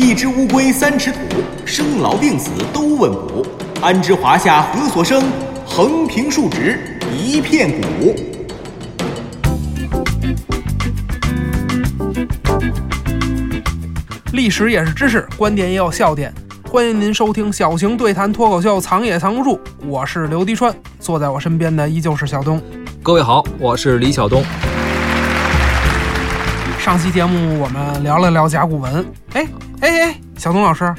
一只乌龟三尺土，生老病死都问卜。安知华夏何所生？横平竖直一片谷。历史也是知识，观点也有笑点。欢迎您收听小型对谈脱口秀《藏也藏不住》，我是刘迪川，坐在我身边的依旧是小东。各位好，我是李晓东。上期节目我们聊了聊甲骨文，哎哎哎，小东老师，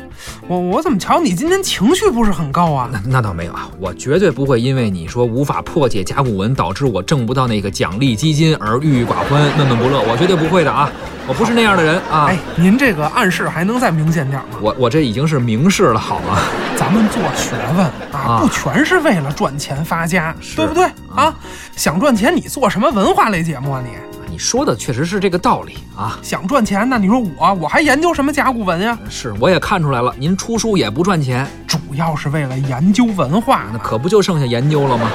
我我怎么瞧你今天情绪不是很高啊？那那倒没有啊，我绝对不会因为你说无法破解甲骨文导致我挣不到那个奖励基金而郁郁寡欢、闷闷不乐，我绝对不会的啊！我不是那样的人啊！哎，您这个暗示还能再明显点吗？我我这已经是明示了，好吗？咱们做学问啊，不全是为了赚钱发家，对不对啊？想赚钱，你做什么文化类节目啊你？说的确实是这个道理啊！想赚钱，呢你说我我还研究什么甲骨文呀？是，我也看出来了，您出书也不赚钱，主要是为了研究文化，那可不就剩下研究了吗？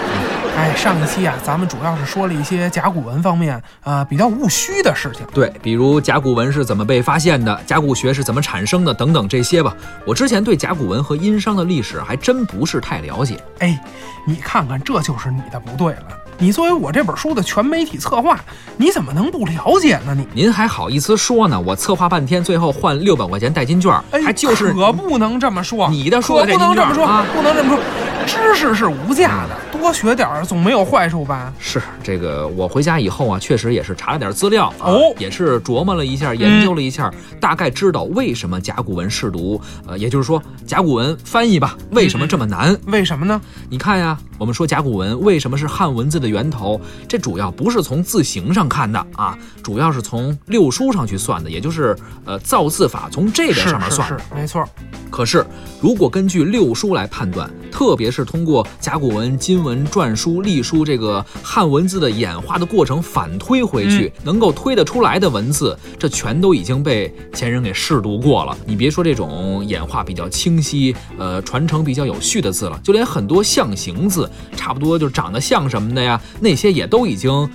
哎，上一期啊，咱们主要是说了一些甲骨文方面啊比较务虚的事情，对，比如甲骨文是怎么被发现的，甲骨学是怎么产生的等等这些吧。我之前对甲骨文和殷商的历史还真不是太了解。哎，你看看，这就是你的不对了。你作为我这本书的全媒体策划，你怎么能不了解呢？你您还好意思说呢？我策划半天，最后换六百块钱代金券，还就是可不能这么说。你的说可不能这么说，不能这么说。知识是无价的，多学点儿总没有坏处吧？是这个，我回家以后啊，确实也是查了点资料哦，也是琢磨了一下，研究了一下，大概知道为什么甲骨文试读，呃，也就是说甲骨文翻译吧，为什么这么难？为什么呢？你看呀，我们说甲骨文为什么是汉文字的源头？这主要不是从字形上看的啊，主要是从六书上去算的，也就是呃造字法从这个上面算，是没错。可是如果根据六书来判断，特别是通过甲骨文、金文、篆书、隶书这个汉文字的演化的过程反推回去，能够推得出来的文字，这全都已经被前人给试读过了。你别说这种演化比较清晰、呃传承比较有序的字了，就连很多象形字，差不多就长得像什么的呀，那些也都已经。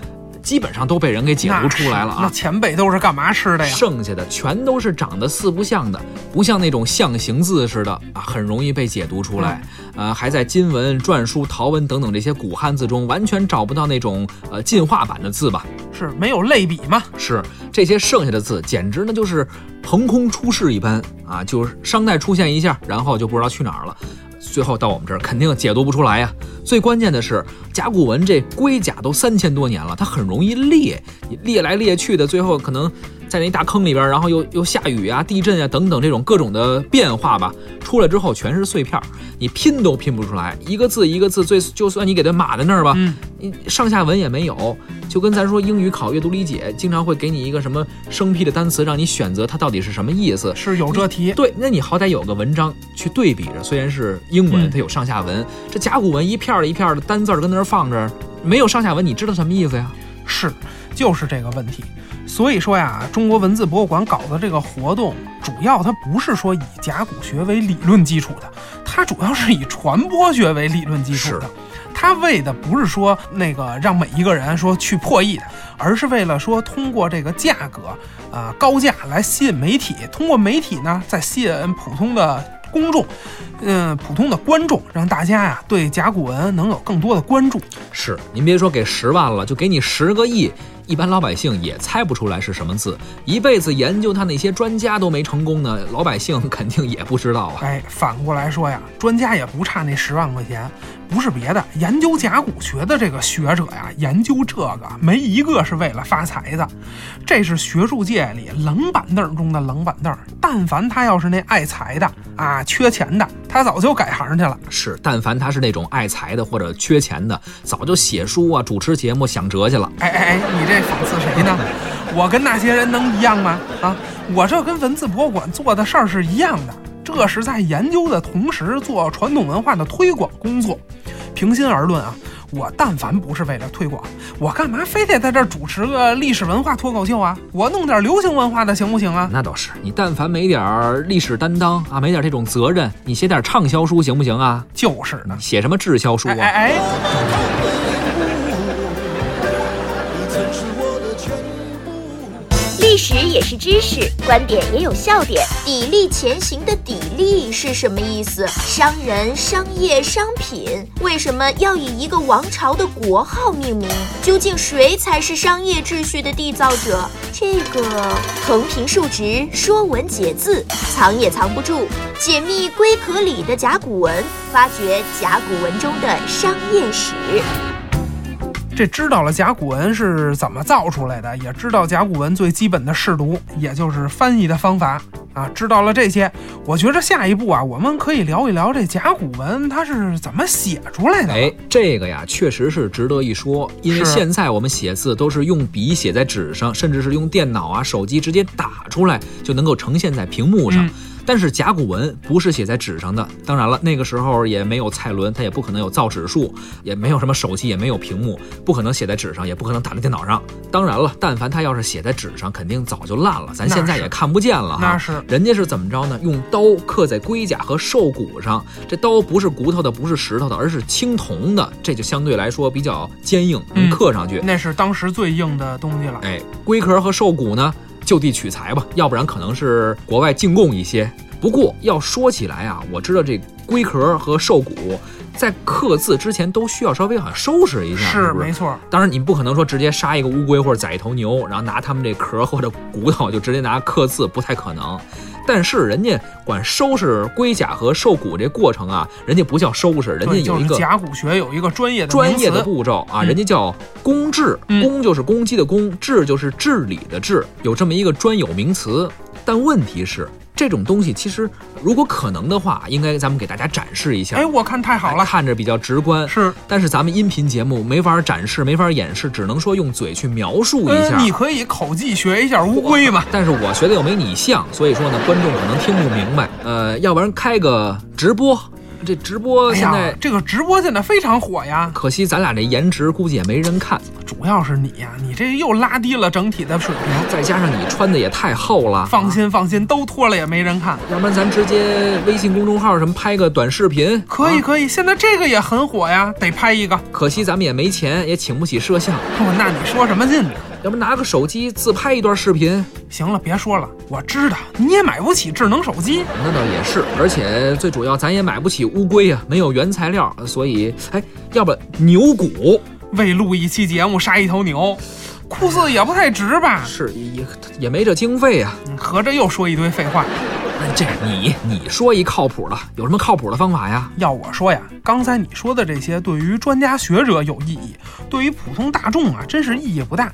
基本上都被人给解读出来了啊！那前辈都是干嘛吃的呀？剩下的全都是长得四不像的，不像那种象形字似的啊，很容易被解读出来。呃，还在金文、篆书、陶文等等这些古汉字中，完全找不到那种呃进化版的字吧？是没有类比吗？是这些剩下的字，简直呢就是横空出世一般啊！就是商代出现一下，然后就不知道去哪儿了。最后到我们这儿肯定解读不出来呀。最关键的是，甲骨文这龟甲都三千多年了，它很容易裂，裂来裂去的，最后可能在那大坑里边，然后又又下雨啊、地震啊等等这种各种的变化吧，出来之后全是碎片，你拼都拼不出来，一个字一个字，最就算你给它码在那儿吧，你上下文也没有。就跟咱说英语考阅读理解，经常会给你一个什么生僻的单词，让你选择它到底是什么意思。是有这题，对，那你好歹有个文章去对比着。虽然是英文，它有上下文，这甲骨文一片儿一片儿的单字跟那儿放着，没有上下文，你知道什么意思呀？是，就是这个问题。所以说呀，中国文字博物馆搞的这个活动，主要它不是说以甲骨学为理论基础的，它主要是以传播学为理论基础的。他为的不是说那个让每一个人说去破译的，而是为了说通过这个价格啊高价来吸引媒体，通过媒体呢再吸引普通的公众，嗯，普通的观众，让大家呀对甲骨文能有更多的关注。是，您别说给十万了，就给你十个亿。一般老百姓也猜不出来是什么字，一辈子研究他那些专家都没成功呢，老百姓肯定也不知道啊。哎，反过来说呀，专家也不差那十万块钱，不是别的，研究甲骨学的这个学者呀，研究这个没一个是为了发财的，这是学术界里冷板凳中的冷板凳。但凡他要是那爱财的啊，缺钱的，他早就改行去了。是，但凡他是那种爱财的或者缺钱的，早就写书啊，主持节目想辙去了。哎哎哎，你这。讽刺谁呢？我跟那些人能一样吗？啊，我这跟文字博物馆做的事儿是一样的，这是在研究的同时做传统文化的推广工作。平心而论啊，我但凡不是为了推广，我干嘛非得在这儿主持个历史文化脱口秀啊？我弄点流行文化的行不行啊？那倒是，你但凡没点历史担当啊，没点这种责任，你写点畅销书行不行啊？就是呢，写什么滞销书啊？哎哎。历史也是知识，观点也有笑点。砥砺前行的砥砺是什么意思？商人、商业、商品为什么要以一个王朝的国号命名？究竟谁才是商业秩序的缔造者？这个横平竖直，说文解字，藏也藏不住。解密龟壳里的甲骨文，发掘甲骨文中的商业史。这知道了甲骨文是怎么造出来的，也知道甲骨文最基本的试读，也就是翻译的方法啊。知道了这些，我觉着下一步啊，我们可以聊一聊这甲骨文它是怎么写出来的。哎，这个呀，确实是值得一说，因为现在我们写字都是用笔写在纸上，甚至是用电脑啊、手机直接打出来就能够呈现在屏幕上。嗯但是甲骨文不是写在纸上的，当然了，那个时候也没有蔡伦，他也不可能有造纸术，也没有什么手机，也没有屏幕，不可能写在纸上，也不可能打在电脑上。当然了，但凡他要是写在纸上，肯定早就烂了，咱现在也看不见了哈。那是人家是怎么着呢？用刀刻在龟甲和兽骨上，这刀不是骨头的，不是石头的，而是青铜的，这就相对来说比较坚硬，能嗯刻上去。那是当时最硬的东西了。哎，龟壳和兽骨呢，就地取材吧，要不然可能是国外进贡一些。不过要说起来啊，我知道这龟壳和兽骨在刻字之前都需要稍微好像收拾一下，是没错，当然，你不可能说直接杀一个乌龟或者宰一头牛，然后拿他们这壳或者骨头就直接拿刻字，不太可能。但是人家管收拾龟甲和兽骨这过程啊，人家不叫收拾，人家，有一个就是甲骨学有一个专业的专业的步骤啊，嗯。人家叫公治，嗯。公就是公鸡的公，治就是治理的治，有这么一个专有名词。但问题是，这种东西其实如果可能的话，应该咱们给大家展示一下。哎，我看太好了，看着比较直观。是。但是咱们音频节目没法展示，没法演示，只能说用嘴去描述一呃，下。你可以口技学一下乌龟嘛。但是我学的又没你像，所以说呢，观众可能听不明白。呃，要不然开个直播，这直播哎现在、呀，这个直播现在非常火呀，可惜咱俩这颜值估计也没人看，主要是你呀，你这又拉低了整体的水平。再加上你穿的也太厚了。放心放心，都脱了也没人看。要不然咱直接微信公众号什么拍个短视频，啊可以可以，现在这个也很火呀，得拍一个。可惜咱们也没钱，也请不起摄像，哦，那你说什么劲呢？要不拿个手机自拍一段视频，行了，别说了，我知道你也买不起智能手机。那倒也是。而且最主要，咱也买不起乌龟啊，没有原材料，所以，哎，要不牛骨为录一期节目杀一头牛，酷似也不太值吧？是也也也没这经费啊。嗯合着又说一堆废话。这你你说一靠谱的，有什么靠谱的方法呀？要我说呀，刚才你说的这些对于专家学者有意义，对于普通大众啊，真是意义不大。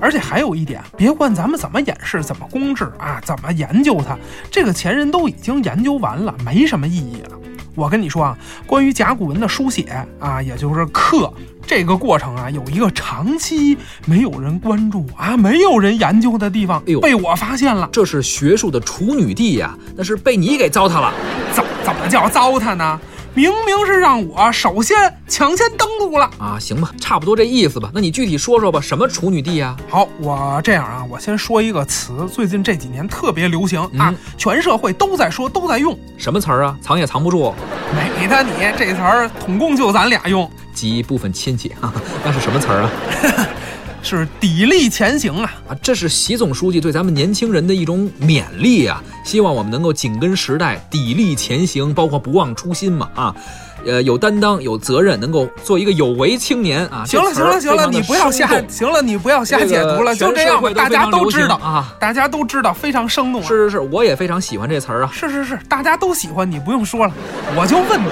而且还有一点，别管咱们怎么演示、怎么公制啊、怎么研究它，这个前人都已经研究完了，没什么意义了。我跟你说啊，关于甲骨文的书写啊，也就是刻这个过程啊，有一个长期没有人关注啊、没有人研究的地方，哎呦被我发现了。这是学术的处女地呀，那是被你给糟蹋了。怎怎么叫糟蹋呢？明明是让我首先抢先登录了。啊，行吧，差不多这意思吧。那你具体说说吧，什么处女地啊？好，我这样啊，我先说一个词，最近这几年特别流行啊嗯，全社会都在说，都在用。什么词儿啊？藏也藏不住，美的你这词儿，统共就咱俩用，及部分亲戚，哈哈，那是什么词儿啊？是砥砺前行啊。啊，这是习总书记对咱们年轻人的一种勉励啊！希望我们能够紧跟时代，砥砺前行，包括不忘初心嘛啊！呃，有担当、有责任，能够做一个有为青年啊！行了，行了，行了，你不要瞎行了，你不要瞎解读了，这个就这样吧，大家都知道啊，大家都知道，非常生动啊。是是是，我也非常喜欢这词儿啊！是是是，大家都喜欢，你不用说了，我就问你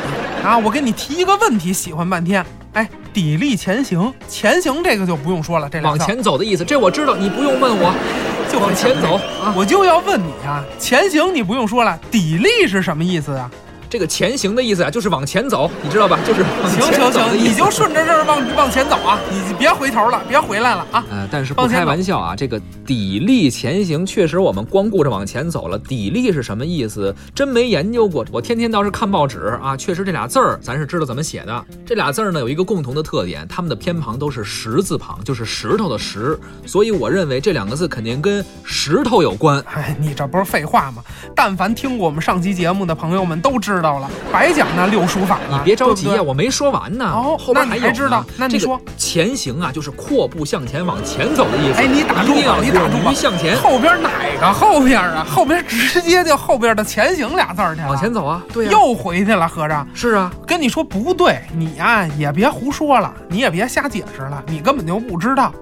啊，我给你提一个问题，喜欢半天。哎，砥砺前行，前行这个就不用说了，这往前走的意思，这我知道，你不用问我，就往前走啊！我就要问你啊，前行你不用说了，砥砺是什么意思啊？这个前行的意思啊，就是往前走，你知道吧？就是往行前行行，你就顺着这儿往往前走啊，你别回头了，别回来了啊。呃，但是不开玩笑啊，这个砥砺前行，确实我们光顾着往前走了。砥砺是什么意思？真没研究过。我天天倒是看报纸啊，确实这俩字儿咱是知道怎么写的。这俩字儿呢有一个共同的特点，它们的偏旁都是石字旁，就是石头的石。所以我认为这两个字肯定跟石头有关。哎，你这不是废话吗？但凡听过我们上期节目的朋友们都知知道了，白讲那六书法了。你别着急呀、我没说完呢。哦后边还有知道那你这个说前行啊，就是阔步向前，往前走的意思。哎，你打住你打住吧，向前，后边哪个后边啊？后边直接就后边的前行俩字儿去了，往前走啊。对呀、又回去了，合着。是啊，跟你说不对，你呀、也别胡说了，你也别瞎解释了，你根本就不知道。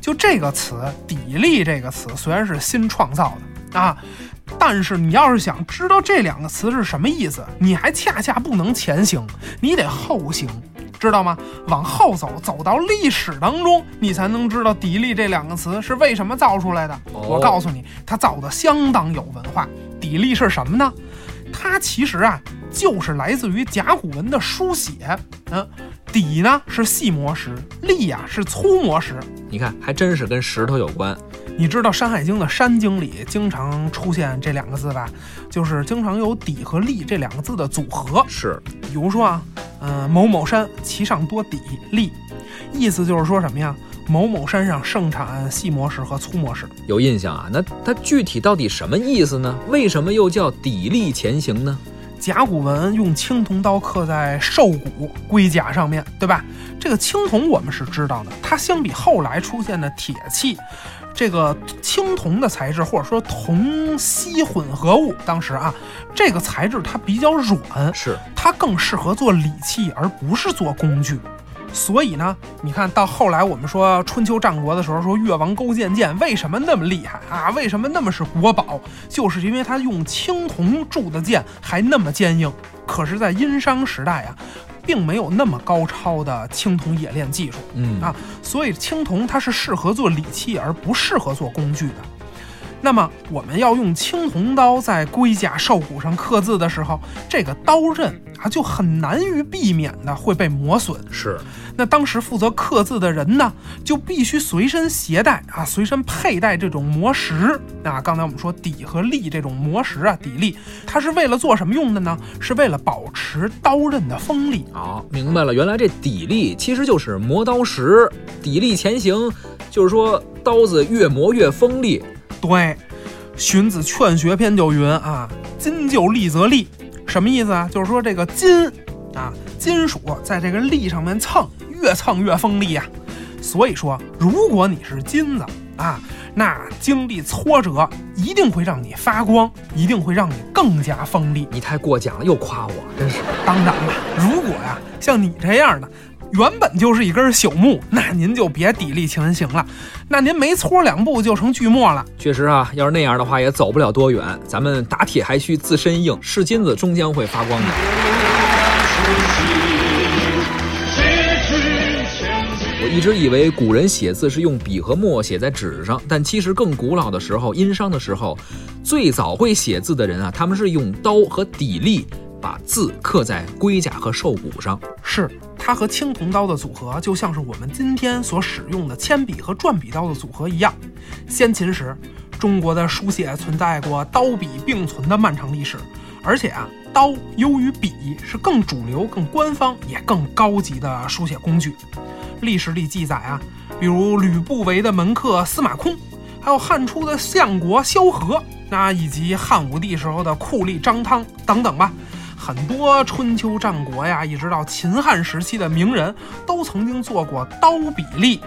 就这个词“砥砺”这个词虽然是新创造的啊，但是你要是想知道这两个词是什么意思，你还恰恰不能前行，你得后行，知道吗？往后走，走到历史当中，你才能知道“砥砺”这两个词是为什么造出来的。哦我告诉你，它造的相当有文化。砥砺是什么呢？它其实啊，就是来自于甲骨文的书写。嗯，砥呢是细磨石，砺呀、是粗磨石。你看，还真是跟石头有关。你知道《山海经》的《山经》里经常出现这两个字吧？就是经常有“砥”和“砺”这两个字的组合。是，比如说啊，呃，某某山其上多砥砺，意思就是说什么呀？某某山上盛产细磨石和粗磨石。有印象啊。那它具体到底什么意思呢？为什么又叫砥砺前行呢？甲骨文用青铜刀刻在兽骨龟甲上面，对吧？这个青铜我们是知道的，它相比后来出现的铁器，这个青铜的材质或者说铜锡混合物，当时啊，这个材质它比较软，是，它更适合做礼器，而不是做工具。所以呢，你看到后来我们说春秋战国的时候，说越王勾践剑为什么那么厉害啊？为什么那么是国宝？就是因为他用青铜铸的剑还那么坚硬。可是，在殷商时代啊，并没有那么高超的青铜冶炼技术嗯啊，所以青铜它是适合做礼器，而不适合做工具的。那么我们要用青铜刀在龟甲兽骨上刻字的时候，这个刀刃啊就很难于避免的会被磨损。是，那当时负责刻字的人呢，就必须随身携带啊，随身佩戴这种磨石啊。刚才我们说底和砺这种磨石啊，砥砺，它是为了做什么用的呢？是为了保持刀刃的锋利。好，明白了，原来这砥砺其实就是磨刀石，砥砺前行，就是说刀子越磨越锋利。对，《荀子·劝学篇》就云啊：“金就砺则利。”什么意思啊？就是说这个金啊，金属在这个砺上面蹭，越蹭越锋利啊。所以说，如果你是金子啊，那经历挫折一定会让你发光，一定会让你更加锋利。你太过奖了，又夸我，真是。当然了，如果呀、像你这样的，原本就是一根朽木，那您就别砥砺前行了，那您没搓两步就成锯末了。确实啊，要是那样的话，也走不了多远。咱们打铁还需自身硬，是金子终将会发光的。我一直以为古人写字是用笔和墨写在纸上，但其实更古老的时候，殷商的时候，最早会写字的人啊，他们是用刀和砥砺把字刻在龟甲和兽骨上。是它和青铜刀的组合，就像是我们今天所使用的铅笔和转笔刀的组合一样。先秦时，中国的书写存在过刀笔并存的漫长历史，而且啊，刀优于笔是更主流、更官方也更高级的书写工具。历史里记载啊，比如吕不韦的门客司马空，还有汉初的相国萧何，那以及汉武帝时候的酷吏张汤等等吧。很多春秋战国呀，一直到秦汉时期的名人，都曾经做过刀比吏。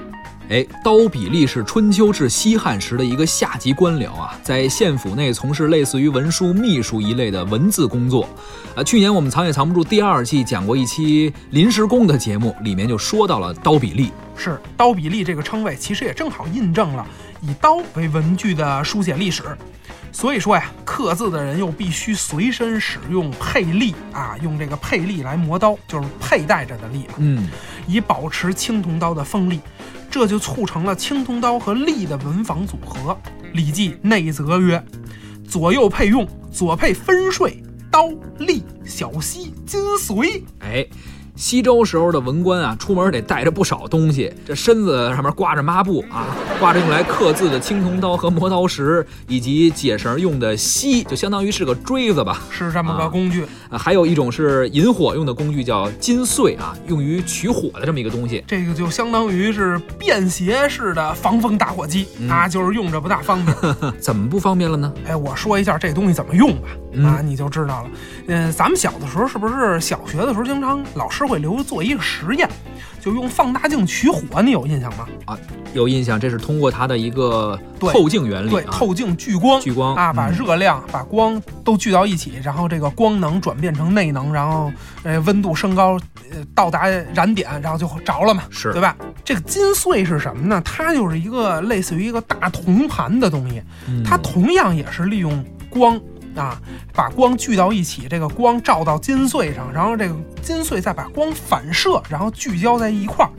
哎，刀比吏是春秋至西汉时的一个下级官僚啊，在县府内从事类似于文书、秘书一类的文字工作。啊，去年我们藏也藏不住第二季讲过一期临时工的节目，里面就说到了刀比吏。是刀比吏这个称谓，其实也正好印证了以刀为文具的书写历史。所以说呀，刻字的人又必须随身使用佩利啊，用这个佩利来磨刀，就是佩戴着的利嘛，嗯，以保持青铜刀的锋利。这就促成了青铜刀和利的文房组合。《礼记·内则》曰：“左右配用，左配分税，刀、利、小溪、金髓。”哎。西周时候的文官啊，出门得带着不少东西，这身子上面挂着抹布啊，挂着用来刻字的青铜刀和磨刀石，以及解绳用的锡，就相当于是个锥子吧。是这么个工具。呃，还有一种是引火用的工具，叫金穗啊，用于取火的这么一个东西。这个就相当于是便携式的防风打火机、嗯啊，就是用着不大方便。怎么不方便了呢？哎，我说一下这东西怎么用吧，嗯啊，你就知道了。嗯，咱们小的时候是不是小学的时候经常老师会留做一个实验，就用放大镜取火，你有印象吗？啊有印象，这是通过它的一个透镜原理对，啊，透镜聚光。聚光啊，把嗯热量、把光都聚到一起，然后这个光能转变成内能，然后呃温度升高，呃到达燃点，然后就着了嘛，是对吧？这个金穗是什么呢？它就是一个类似于一个大铜盘的东西，嗯它同样也是利用光啊，把光聚到一起，这个光照到金穗上，然后这个金穗再把光反射，然后聚焦在一块儿，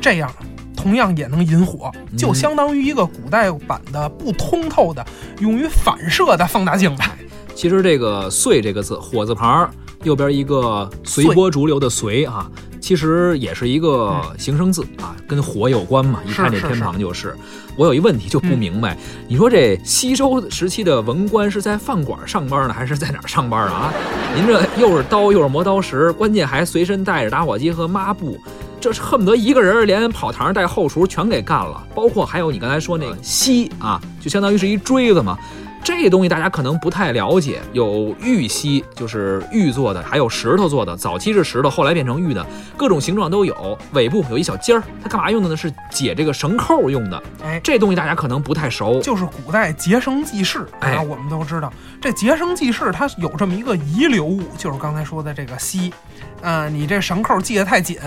这样同样也能引火，就嗯相当于一个古代版的不通透的用于反射的放大镜吧。其实这个“穗”这个字，火字旁儿右边一个随波逐流的“随”啊，其实也是一个形声字啊，跟火有关嘛。一看这偏旁就是。我有一问题就不明白，你说这西周时期的文官是在饭馆上班呢，还是在哪儿上班啊？啊，您这又是刀又是磨刀石，关键还随身带着打火机和抹布。这是恨不得一个人连跑堂带后厨全给干了，包括还有你刚才说那个锡啊，就相当于是一锥子嘛。这东西大家可能不太了解，有玉溪，就是玉做的，还有石头做的。早期是石头，后来变成玉的，各种形状都有。尾部有一小尖儿，它干嘛用的呢？是解这个绳扣用的。哎，这东西大家可能不太熟。就是古代结绳记事哎啊，我们都知道这结绳记事它有这么一个遗留物，就是刚才说的这个锡。啊、你这绳扣系得太紧，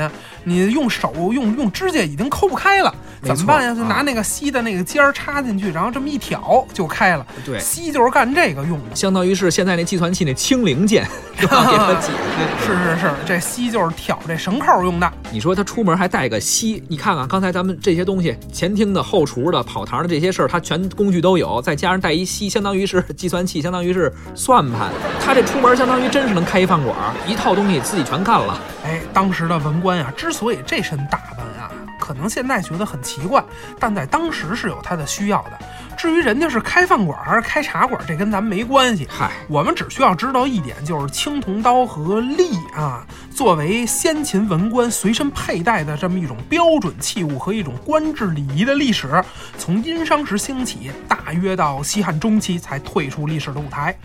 你用手用用指甲已经抠不开了，怎么办呀？就啊拿那个锡的那个尖儿插进去，然后这么一挑就开了。对，锡就是干这个用的。相当于是现在那计算器那清零键？给它解。是是是，这锡就是挑这绳扣用的。你说他出门还带个锡，你看看刚才咱们这些东西，前厅的、后厨的、跑堂的这些事儿，他全工具都有，再加上带一锡，相当于是计算器，相当于是算盘。他这出门相当于真是能开一饭馆儿，一套东西自己全干了。哎，当时的文官呀，之所以这身打扮啊，可能现在觉得很奇怪，但在当时是有他的需要的。至于人家是开饭馆还是开茶馆，这跟咱没关系。嗨，我们只需要知道一点，就是青铜刀和笠啊，作为先秦文官随身佩戴的这么一种标准器物和一种官制礼仪的历史，从殷商时兴起，大约到西汉中期才退出历史的舞台。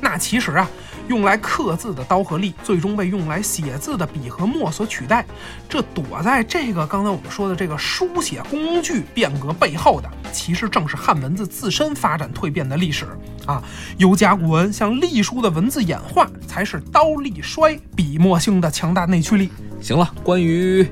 那其实啊，用来刻字的刀和笠，最终被用来写字的笔和墨所取代。这躲在这个刚才我们说的这个书写工具变革背后的，其实正是汉文字自身发展蜕变的历史啊。由甲骨文向隶书的文字演化，才是刀隶衰、笔墨兴的强大内驱力。行了，关于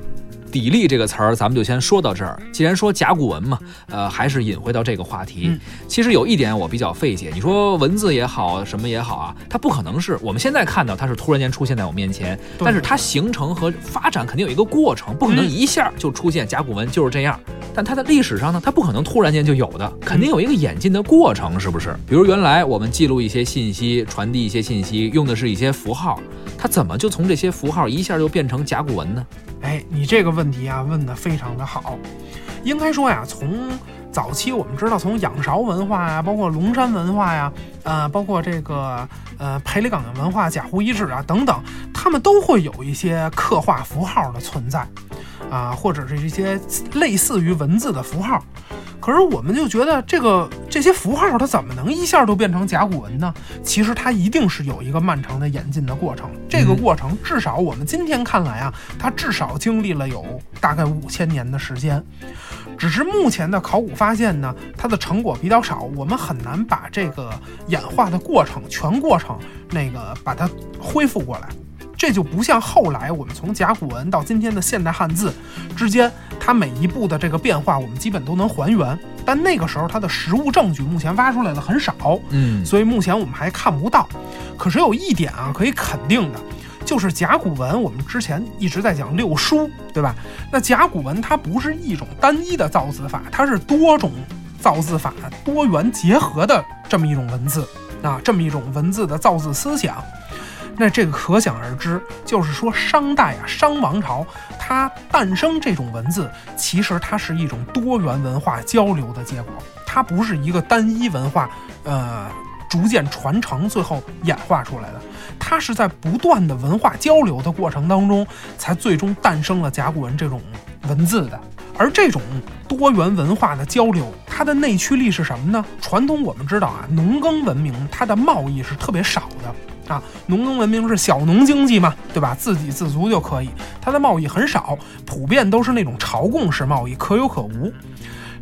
砥砺这个词儿，咱们就先说到这儿。既然说甲骨文嘛，呃，还是引回到这个话题。嗯其实有一点我比较费解，你说文字也好，什么也好啊，它不可能是我们现在看到它是突然间出现在我面前，但是它形成和发展肯定有一个过程，不可能嗯一下就出现甲骨文就是这样。但它的历史上呢，它不可能突然间就有的，肯定有一个演进的过程，是不是？比如原来我们记录一些信息，传递一些信息，用的是一些符号，它怎么就从这些符号一下就变成甲骨文呢？哎，你这个问题啊问得非常的好。应该说呀，从早期我们知道，从仰韶文化呀，包括龙山文化呀，呃，包括这个呃裴李岗的文化、贾湖遗址啊等等，他们都会有一些刻画符号的存在，啊，或者是一些类似于文字的符号。可是我们就觉得这个这些符号它怎么能一下就变成甲骨文呢？其实它一定是有一个漫长的演进的过程。这个过程至少我们今天看来啊，它至少经历了有大概五千年的时间。只是目前的考古发现呢，它的成果比较少，我们很难把这个演化的过程全过程那个把它恢复过来。这就不像后来我们从甲骨文到今天的现代汉字之间，它每一步的这个变化，我们基本都能还原。但那个时候它的实物证据目前挖出来的很少，嗯，所以目前我们还看不到。可是有一点啊，可以肯定的，就是甲骨文，我们之前一直在讲六书，对吧？那甲骨文它不是一种单一的造字法，它是多种造字法多元结合的这么一种文字啊，这么一种文字的造字思想。那这个可想而知，就是说商代啊，商王朝它诞生这种文字，其实它是一种多元文化交流的结果，它不是一个单一文化，呃，逐渐传承，最后演化出来的。它是在不断的文化交流的过程当中，才最终诞生了甲骨文这种文字的。而这种多元文化的交流，它的内驱力是什么呢？传统我们知道啊，农耕文明它的贸易是特别少的啊，农耕文明是小农经济嘛，对吧？自给自足就可以，它的贸易很少，普遍都是那种朝贡式贸易，可有可无。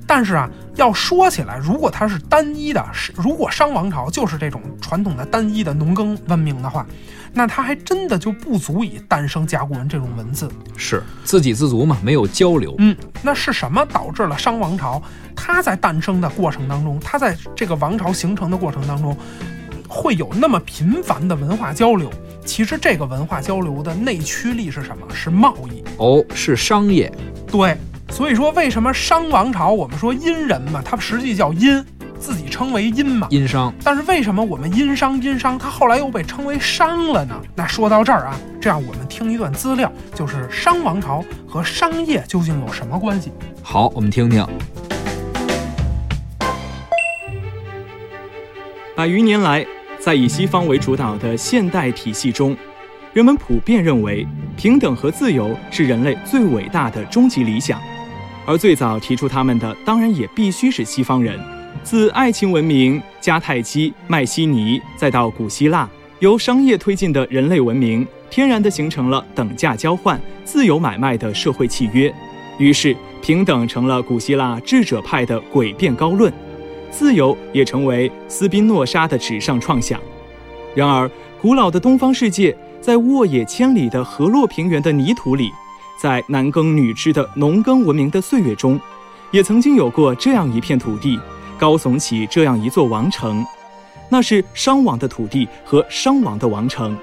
但是啊，要说起来，如果它是单一的，是如果商王朝就是这种传统的单一的农耕文明的话，那它还真的就不足以诞生甲骨文这种文字。是自给自足嘛，没有交流。嗯，那是什么导致了商王朝它在诞生的过程当中，它在这个王朝形成的过程当中，会有那么频繁的文化交流？其实这个文化交流的内驱力是什么？是贸易。哦，是商业。对。所以说，为什么商王朝我们说殷人嘛，它实际叫殷，自己称为殷嘛，殷商。但是为什么我们殷商殷商，它后来又被称为商了呢？那说到这儿啊，这样我们听一段资料，就是商王朝和商业究竟有什么关系？好，我们听听。百余年来，在以西方为主导的现代体系中。人们普遍认为，平等和自由是人类最伟大的终极理想，而最早提出他们的，当然也必须是西方人。自爱情文明、迦太基、迈锡尼，再到古希腊，由商业推进的人类文明，天然地形成了等价交换、自由买卖的社会契约。于是，平等成了古希腊智者派的诡辩高论，自由也成为斯宾诺莎的纸上创想。然而，古老的东方世界。在沃野千里的河洛平原的泥土里，在男耕女织的农耕文明的岁月中，也曾经有过这样一片土地，高耸起这样一座王城，那是商王的土地和商王的王城。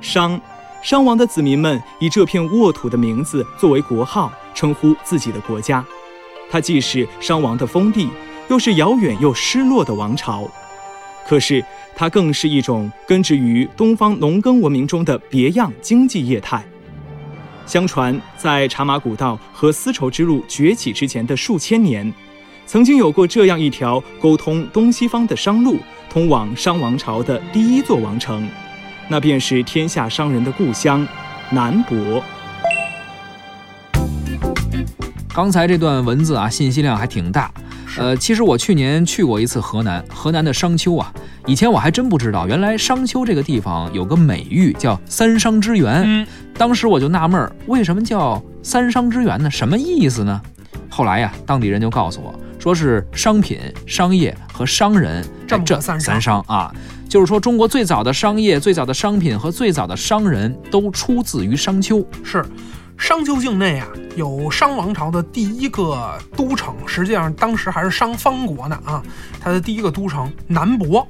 商，商王的子民们以这片沃土的名字作为国号，称呼自己的国家。它既是商王的封地，又是遥远又失落的王朝。可是。它更是一种根植于东方农耕文明中的别样经济业态。相传，在茶马古道和丝绸之路崛起之前的数千年，曾经有过这样一条沟通东西方的商路，通往商王朝的第一座王城，那便是天下商人的故乡——南博。刚才这段文字啊，信息量还挺大。呃，其实我去年去过一次河南，河南的商丘啊，以前我还真不知道，原来商丘这个地方有个美誉叫“三商之源”。嗯，当时我就纳闷儿，为什么叫“三商之源”呢？什么意思呢？后来呀，当地人就告诉我，说是商品、商业和商人这三商啊，就是说中国最早的商业、最早的商品和最早的商人都出自于商丘。是。商丘境内啊，有商王朝的第一个都城，实际上当时还是商方国呢啊。它的第一个都城南博，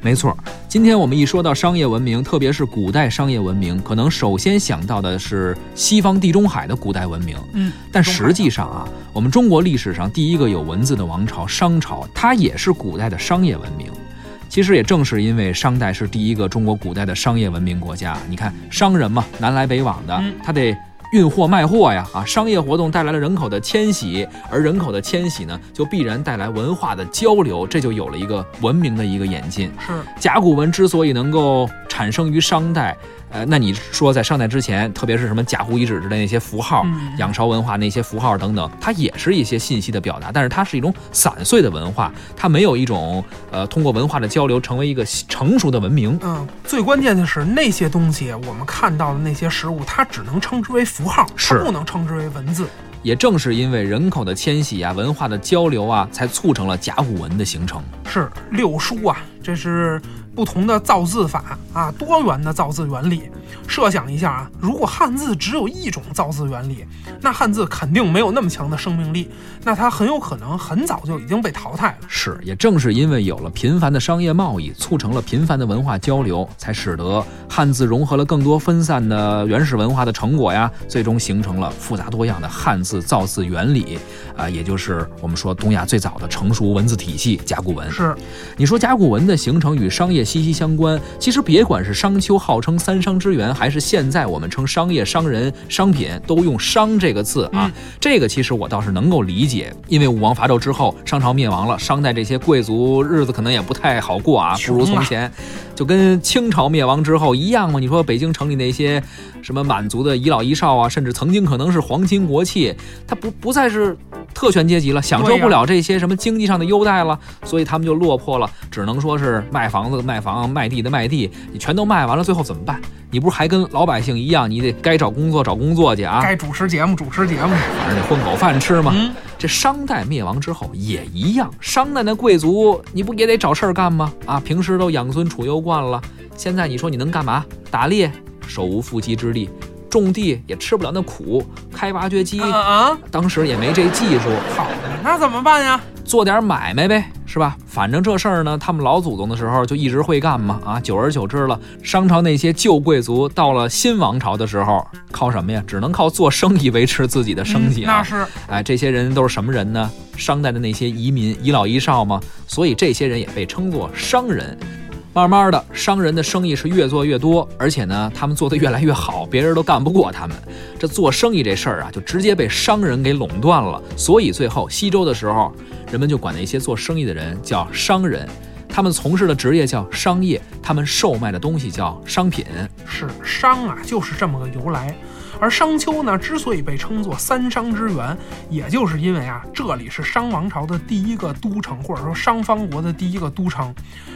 没错。今天我们一说到商业文明，特别是古代商业文明，可能首先想到的是西方地中海的古代文明。嗯，但实际上啊，我们中国历史上第一个有文字的王朝商朝，它也是古代的商业文明。其实也正是因为商代是第一个中国古代的商业文明国家，你看商人嘛，南来北往的，他得。运货卖货呀，啊，商业活动带来了人口的迁徙，而人口的迁徙呢，就必然带来文化的交流，这就有了一个文明的一个演进。是甲骨文之所以能够产生于商代。呃，那你说在商代之前，特别是什么甲骨遗址之类那些符号，仰韶文化那些符号等等，它也是一些信息的表达，但是它是一种散碎的文化，它没有一种呃通过文化的交流成为一个成熟的文明。嗯，最关键的是那些东西，我们看到的那些实物，它只能称之为符号，是不能称之为文字。也正是因为人口的迁徙啊，文化的交流啊，才促成了甲骨文的形成。是六书啊，这是。不同的造字法啊，多元的造字原理。设想一下啊，如果汉字只有一种造字原理，那汉字肯定没有那么强的生命力，那它很有可能很早就已经被淘汰了。是，也正是因为有了频繁的商业贸易，促成了频繁的文化交流，才使得汉字融合了更多分散的原始文化的成果呀，最终形成了复杂多样的汉字造字原理啊，也就是我们说东亚最早的成熟文字体系——甲骨文。是，你说甲骨文的形成与商业。息息相关。其实别管是商丘号称三商之源，还是现在我们称商业、商人、商品都用“商”这个字啊，这个其实我倒是能够理解。因为武王伐纣之后，商朝灭亡了，商代这些贵族日子可能也不太好过啊，不如从前。就跟清朝灭亡之后一样嘛。你说北京城里那些什么满族的遗老遗少啊，甚至曾经可能是皇亲国戚，他不不再是特权阶级了，享受不了这些什么经济上的优待了，所以他们就落魄了，只能说是卖房子的卖房，卖地的卖地，你全都卖完了，最后怎么办？你不是还跟老百姓一样，你得该找工作找工作去啊？该主持节目主持节目，反正得混口饭吃嘛。这商代灭亡之后也一样，商代那贵族你不也得找事儿干吗？啊，平时都养尊处优惯了，现在你说你能干嘛？打猎，手无缚鸡之力；种地也吃不了那苦，开挖掘机啊，当时也没这技术。好，那怎么办呀？做点买卖呗，是吧？反正这事儿呢，他们老祖宗的时候就一直会干嘛。啊，久而久之了，商朝那些旧贵族到了新王朝的时候，靠什么呀？只能靠做生意维持自己的生计啊。那是，哎，这些人都是什么人呢？商代的那些移民，遗老遗少嘛。所以这些人也被称作商人。慢慢的，商人的生意是越做越多，而且呢，他们做的越来越好，别人都干不过他们。这做生意这事儿啊，就直接被商人给垄断了。所以最后西周的时候，人们就管那些做生意的人叫商人，他们从事的职业叫商业，他们售卖的东西叫商品。是商啊，就是这么个由来。而商丘呢，之所以被称作三商之源，也就是因为啊，这里是商王朝的第一个都城，或者说商方国的第一个都城。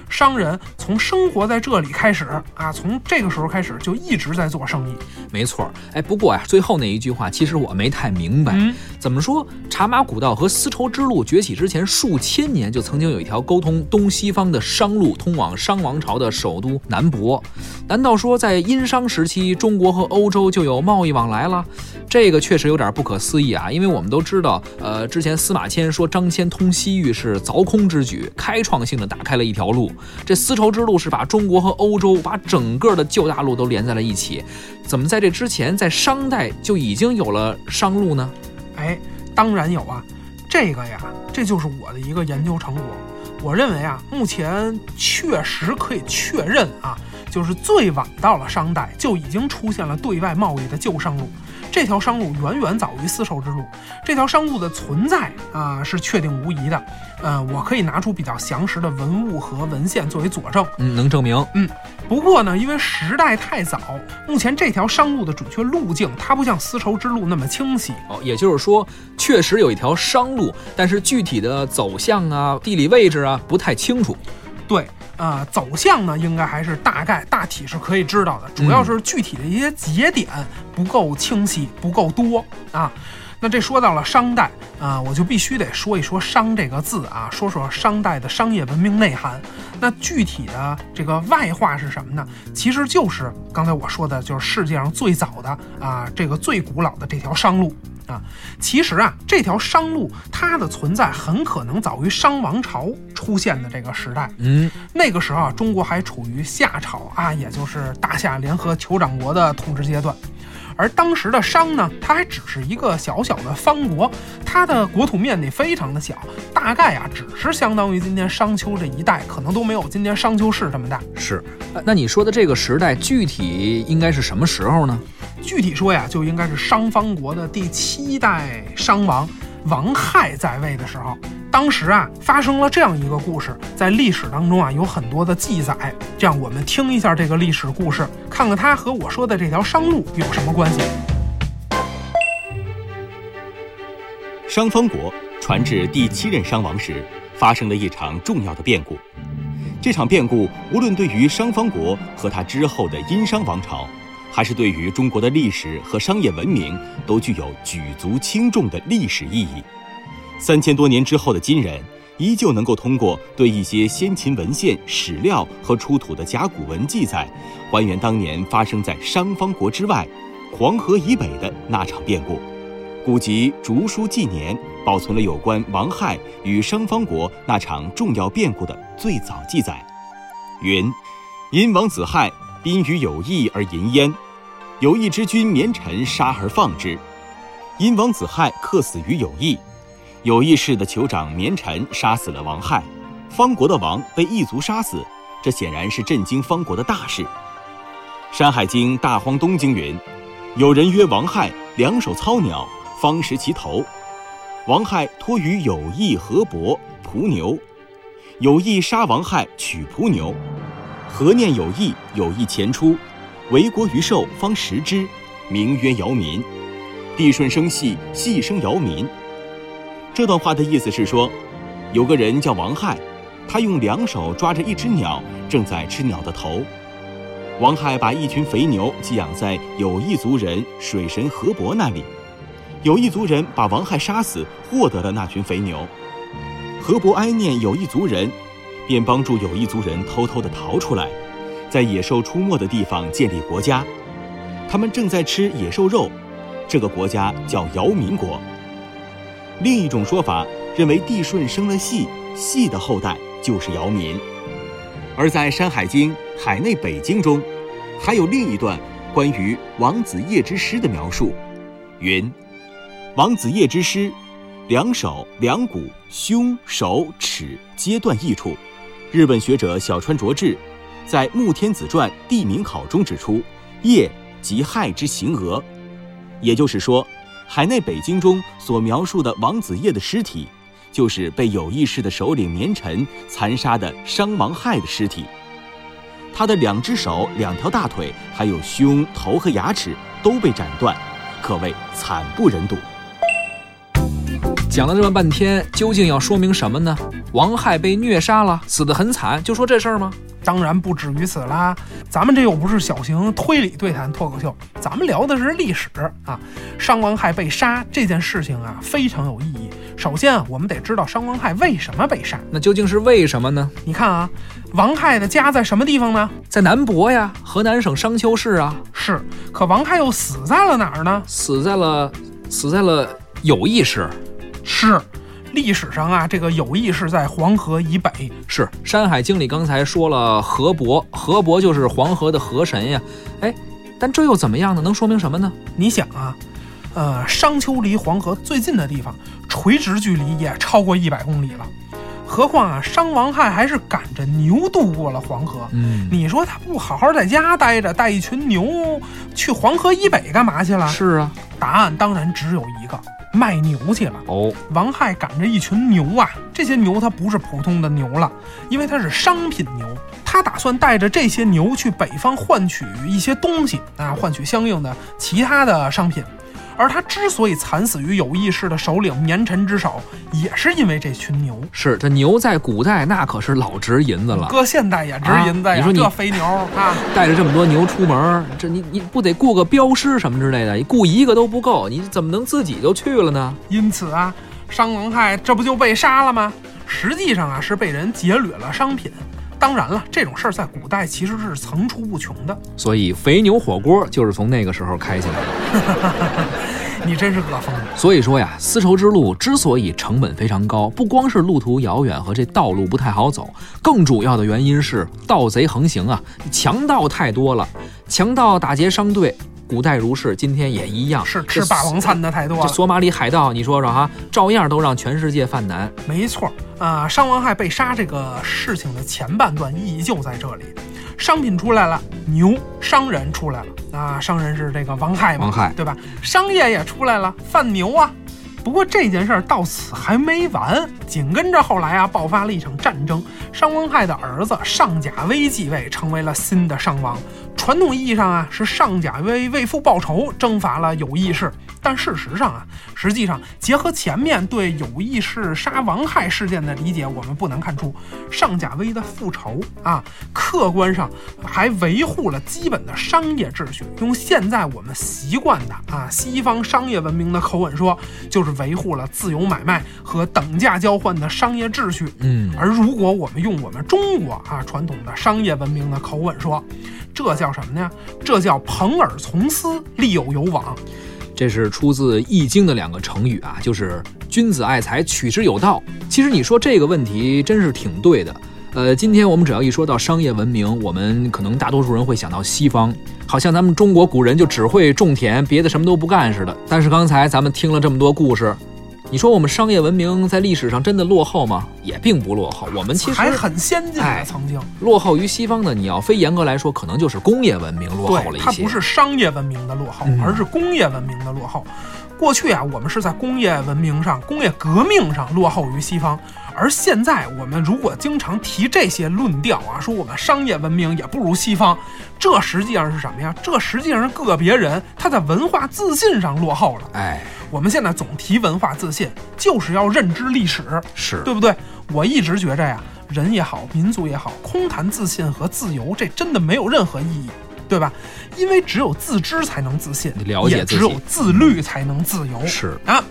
商人从生活在这里开始啊，从这个时候开始就一直在做生意。没错，哎，不过呀，最后那一句话其实我没太明白，怎么说？茶马古道和丝绸之路崛起之前数千年，就曾经有一条沟通东西方的商路，通往商王朝的首都南博。难道说在殷商时期，中国和欧洲就有贸易？往来了，这个确实有点不可思议啊！因为我们都知道，呃，之前司马迁说张骞通西域是凿空之举，开创性的打开了一条路。这丝绸之路是把中国和欧洲，把整个的旧大陆都连在了一起。怎么在这之前，在商代就已经有了商路呢？哎，当然有啊！这个呀，这就是我的一个研究成果。我认为啊，目前确实可以确认啊。就是最晚到了商代，就已经出现了对外贸易的旧商路。这条商路远远早于丝绸之路。这条商路的存在啊，是确定无疑的。嗯，我可以拿出比较详实的文物和文献作为佐证。嗯，能证明。嗯，不过呢，因为时代太早，目前这条商路的准确路径，它不像丝绸之路那么清晰。哦，也就是说，确实有一条商路，但是具体的走向啊、地理位置啊，不太清楚。对。啊，走向呢，应该还是大概大体是可以知道的，主要是具体的一些节点不够清晰，不够多啊。那这说到了商代啊，我就必须得说一说“商”这个字啊，说说商代的商业文明内涵。那具体的这个外化是什么呢？其实就是刚才我说的，就是世界上最早的啊，这个最古老的这条商路。啊，其实啊，这条商路它的存在很可能早于商王朝出现的这个时代。嗯，那个时候啊，中国还处于夏朝啊，也就是大夏联合酋长国的统治阶段。而当时的商呢，它还只是一个小小的方国，它的国土面积非常的小，大概啊，只是相当于今天商丘这一带，可能都没有今天商丘市这么大。是，那你说的这个时代具体应该是什么时候呢？具体说呀，就应该是商方国的第七代商王王亥在位的时候。当时啊，发生了这样一个故事，在历史当中啊有很多的记载。这样，我们听一下这个历史故事，看看它和我说的这条商路有什么关系。商方国传至第七任商王时，发生了一场重要的变故。这场变故无论对于商方国和他之后的殷商王朝，还是对于中国的历史和商业文明，都具有举足轻重的历史意义。三千多年之后的今人，依旧能够通过对一些先秦文献、史料和出土的甲骨文记载，还原当年发生在商方国之外、黄河以北的那场变故。古籍《竹书纪年》保存了有关王亥与商方国那场重要变故的最早记载。云：殷王子亥宾于有义而淫焉，有义之君绵臣杀而放之。殷王子亥客死于有义。有义氏的酋长绵臣杀死了王亥，方国的王被异族杀死，这显然是震惊方国的大事。《山海经·大荒东经》云：“有人曰王亥，两手操鸟，方食其头。王亥托于有意河伯仆牛，有意杀王亥取仆牛。何念有意，有意前出，为国于寿，方食之，名曰尧民。帝舜生系，系生尧民。”这段话的意思是说，有个人叫王亥，他用两手抓着一只鸟，正在吃鸟的头。王亥把一群肥牛寄养在有一族人水神河伯那里，有一族人把王亥杀死，获得了那群肥牛。河伯哀念有一族人，便帮助有一族人偷偷地逃出来，在野兽出没的地方建立国家。他们正在吃野兽肉，这个国家叫尧民国。另一种说法认为帝舜生了系，系的后代就是尧民。而在《山海经·海内北经》中，还有另一段关于王子夜之诗的描述，云：“王子夜之诗，两手、两股、胸、手、齿皆断异处。”日本学者小川卓志在《穆天子传·地名考》中指出，叶即亥之行额，也就是说。海内北京中所描述的王子夜的尸体，就是被有意识的首领绵臣残杀的商王亥的尸体。他的两只手、两条大腿，还有胸、头和牙齿都被斩断，可谓惨不忍睹。讲了这么半天，究竟要说明什么呢？王亥被虐杀了，死得很惨，就说这事儿吗？当然不止于此啦，咱们这又不是小型推理对谈脱口秀，咱们聊的是历史啊。商王亥被杀这件事情啊，非常有意义。首先啊，我们得知道商王亥为什么被杀。那究竟是为什么呢？你看啊，王亥的家在什么地方呢？在南博呀，河南省商丘市啊。是，可王亥又死在了哪儿呢？死在了，死在了有意市。是。历史上啊，这个友谊是在黄河以北。是《山海经》里刚才说了河伯，河伯就是黄河的河神呀。哎，但这又怎么样呢？能说明什么呢？你想啊，呃，商丘离黄河最近的地方，垂直距离也超过一百公里了。何况啊，商王亥还是赶着牛渡过了黄河。嗯，你说他不好好在家待着，带一群牛去黄河以北干嘛去了？是啊，答案当然只有一个。卖牛去了哦，王亥赶着一群牛啊，这些牛它不是普通的牛了，因为它是商品牛，他打算带着这些牛去北方换取一些东西啊，换取相应的其他的商品。而他之所以惨死于有意识的首领绵臣之手，也是因为这群牛。是这牛在古代那可是老值银子了，搁现代也值银子呀。你说你这肥牛啊，带着这么多牛出门，这你你不得雇个镖师什么之类的？雇一个都不够，你怎么能自己就去了呢？因此啊，商王亥这不就被杀了吗？实际上啊，是被人劫掠了商品。当然了，这种事儿在古代其实是层出不穷的，所以肥牛火锅就是从那个时候开起来的。你真是恶风。所以说呀，丝绸之路之所以成本非常高，不光是路途遥远和这道路不太好走，更主要的原因是盗贼横行啊，强盗太多了，强盗打劫商队。古代如是，今天也一样。是吃霸王餐的太多了。这索马里海盗，你说说哈，照样都让全世界犯难。没错啊，商王害被杀这个事情的前半段意义就在这里。商品出来了，牛商人出来了啊，商人是这个王亥嘛，王亥对吧？商业也出来了，贩牛啊。不过这件事儿到此还没完，紧跟着后来啊，爆发了一场战争，商王亥的儿子上甲威继位，成为了新的商王。传统意义上啊，是上甲威为父报仇，征伐了有意氏。但事实上啊，实际上结合前面对有意识杀王亥事件的理解，我们不难看出，上甲威的复仇啊，客观上还维护了基本的商业秩序。用现在我们习惯的啊西方商业文明的口吻说，就是维护了自由买卖和等价交换的商业秩序。嗯，而如果我们用我们中国啊传统的商业文明的口吻说，这叫什么呢？这叫朋尔从斯，利有有往。这是出自《易经》的两个成语啊，就是“君子爱财，取之有道”。其实你说这个问题真是挺对的。呃，今天我们只要一说到商业文明，我们可能大多数人会想到西方，好像咱们中国古人就只会种田，别的什么都不干似的。但是刚才咱们听了这么多故事，你说我们商业文明在历史上真的落后吗？也并不落后，我们其实还很先进哎的，曾经。落后于西方的。你要非严格来说，可能就是工业文明落后了，一些。它不是商业文明的落后，嗯而是工业文明的落后。过去啊，我们是在工业文明上、工业革命上落后于西方，而现在我们如果经常提这些论调啊，说我们商业文明也不如西方，这实际上是什么呀？这实际上是个别人他在文化自信上落后了。哎，我们现在总提文化自信，就是要认知历史，是对不对？我一直觉着呀，人也好，民族也好，空谈自信和自由，这真的没有任何意义，对吧？因为只有自知才能自信，了解只有自律才能自由。是啊，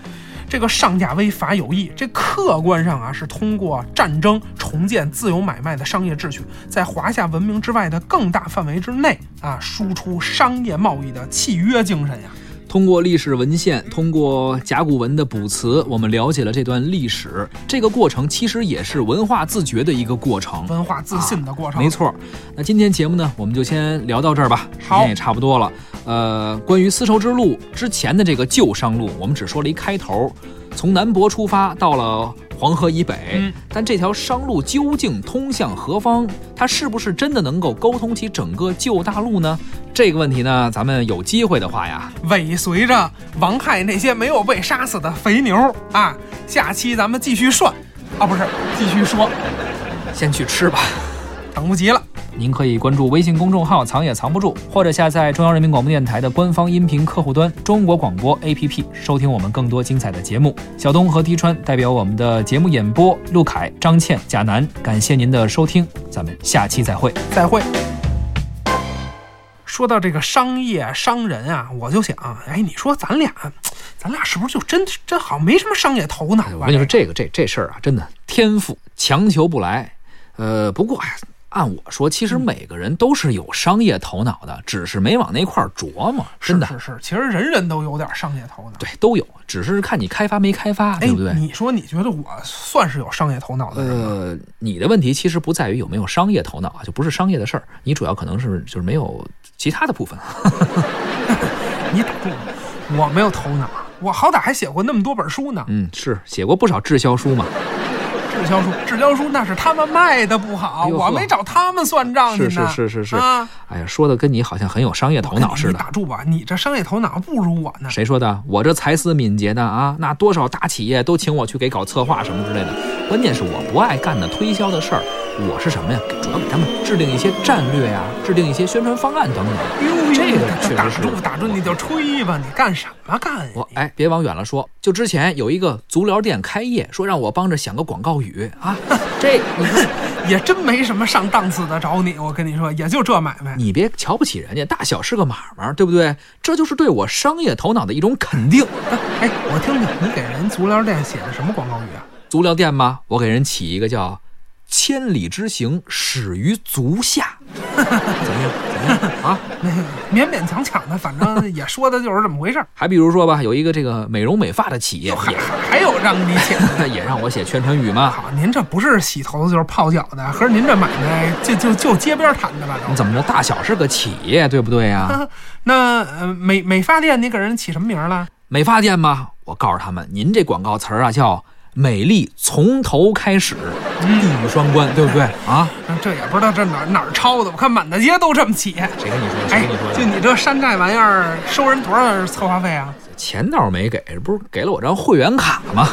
这个上下威法有益，这客观上啊是通过战争重建自由买卖的商业秩序，在华夏文明之外的更大范围之内啊，输出商业贸易的契约精神呀。通过历史文献，通过甲骨文的卜辞，我们了解了这段历史。这个过程其实也是文化自觉的一个过程。文化自信的过程，没错，那今天节目呢，我们就先聊到这儿吧，时间也差不多了。呃，关于丝绸之路之前的这个旧商路，我们只说了一开头，从南博出发到了黄河以北，嗯但这条商路究竟通向何方？它是不是真的能够沟通起整个旧大陆呢？这个问题呢，咱们有机会的话呀，尾随着王亥那些没有被杀死的肥牛啊，下期咱们继续涮，啊不是继续说，先去吃吧。等不及了。您可以关注微信公众号“藏也藏不住”，或者下载中央人民广播电台的官方音频客户端“中国广播 APP” 收听我们更多精彩的节目。小东和滴川代表我们的节目演播，陆凯、张倩、贾楠，感谢您的收听，咱们下期再会。再会。说到这个商业商人啊，我就想，哎，你说咱俩，咱俩是不是就真真好像没什么商业头脑啊？我跟你说，这个这这事儿啊，真的天赋强求不来。呃，不过哎，按我说，其实每个人都是有商业头脑的，只是没往那块儿琢磨。真的，是是是，其实人人都有点商业头脑。对，都有，只是看你开发没开发，哎对不对？，你说你觉得我算是有商业头脑的人吗？呃，你的问题其实不在于有没有商业头脑啊，就不是商业的事儿，你主要可能是就是没有其他的部分。你打住吧，我没有头脑，我好歹还写过那么多本书呢。嗯，是写过不少滞销书嘛。滞销书，滞销书那是他们卖的不好，哎我没找他们算账去是呢。是是是是，啊，哎呀，说的跟你好像很有商业头脑似的。你打住吧，你这商业头脑不如我呢。谁说的？我这才思敏捷的啊，那多少大企业都请我去给搞策划什么之类的。关键是我不爱干的推销的事儿，我是什么呀？主要给他们制定一些战略呀、制定一些宣传方案等等。哟这个打确实是打住打住，你就吹吧，你干什么干呀？我哎，别往远了说，就之前有一个足疗店开业，说让我帮着想个广告语啊，这你看。也真没什么上档次的找你，我跟你说，也就这买卖。你别瞧不起人家，大小是个买卖，对不对？这就是对我商业头脑的一种肯定。哎，我听听，你给人足疗店写的什么广告语啊？足疗店吗？我给人起一个叫“千里之行，始于足下”，怎么样？怎么样啊？勉勉强强的，反正也说的就是这么回事儿。还比如说吧，有一个这个美容美发的企业还也还有让你写的。也让我写宣传语吗。好，您这不是洗头子就是泡脚的，合着您这买卖就就就街边谈的吧？你怎么着？大小是个企业，对不对呀？那呃美美发店，你给人起什么名了？美发店吗？我告诉他们，您这广告词儿啊叫“美丽从头开始”，一语双关，对不对啊？嗯这也不知道这哪儿哪儿抄的，我看满大街都这么起。谁跟你说的？谁哎跟你说的，就？你这山寨玩意儿，收人多少策划费啊？钱倒是没给，不是给了我张会员卡吗？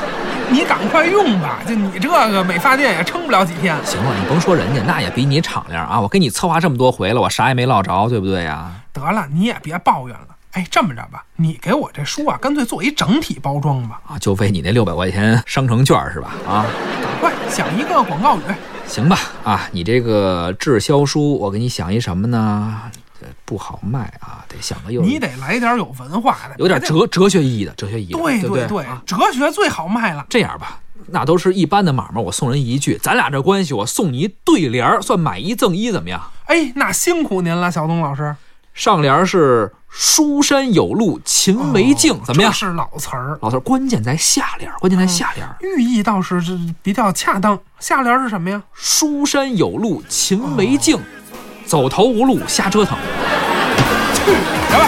你赶快用吧，就你这个美发店也撑不了几天。行了，你甭说人家，那也比你敞亮啊！我给你策划这么多回了，我啥也没落着，对不对呀？得了，你也别抱怨了。哎，这么着吧，你给我这书啊，干脆做一整体包装吧。啊，就为你那六百块钱商城券是吧？啊，赶快想一个广告语。行吧，啊，你这个滞销书，我给你想一什么呢？这不好卖啊，得想个有你得来点有文化的，有点哲哲学意义的，哲学意义的，对对不对啊哲学最好卖了。这样吧，那都是一般的买卖，我送人一句，咱俩这关系，我送你一对联儿，算买一赠一，怎么样？哎，那辛苦您了，小东老师。上联儿是“书山有路勤为径”，哦怎么样这？是老词儿，老词儿，关键在下联儿，关键在下联儿。寓意倒是是比较恰当。下联是什么呀？书山有路勤为径，走投无路瞎折腾。去你的吧！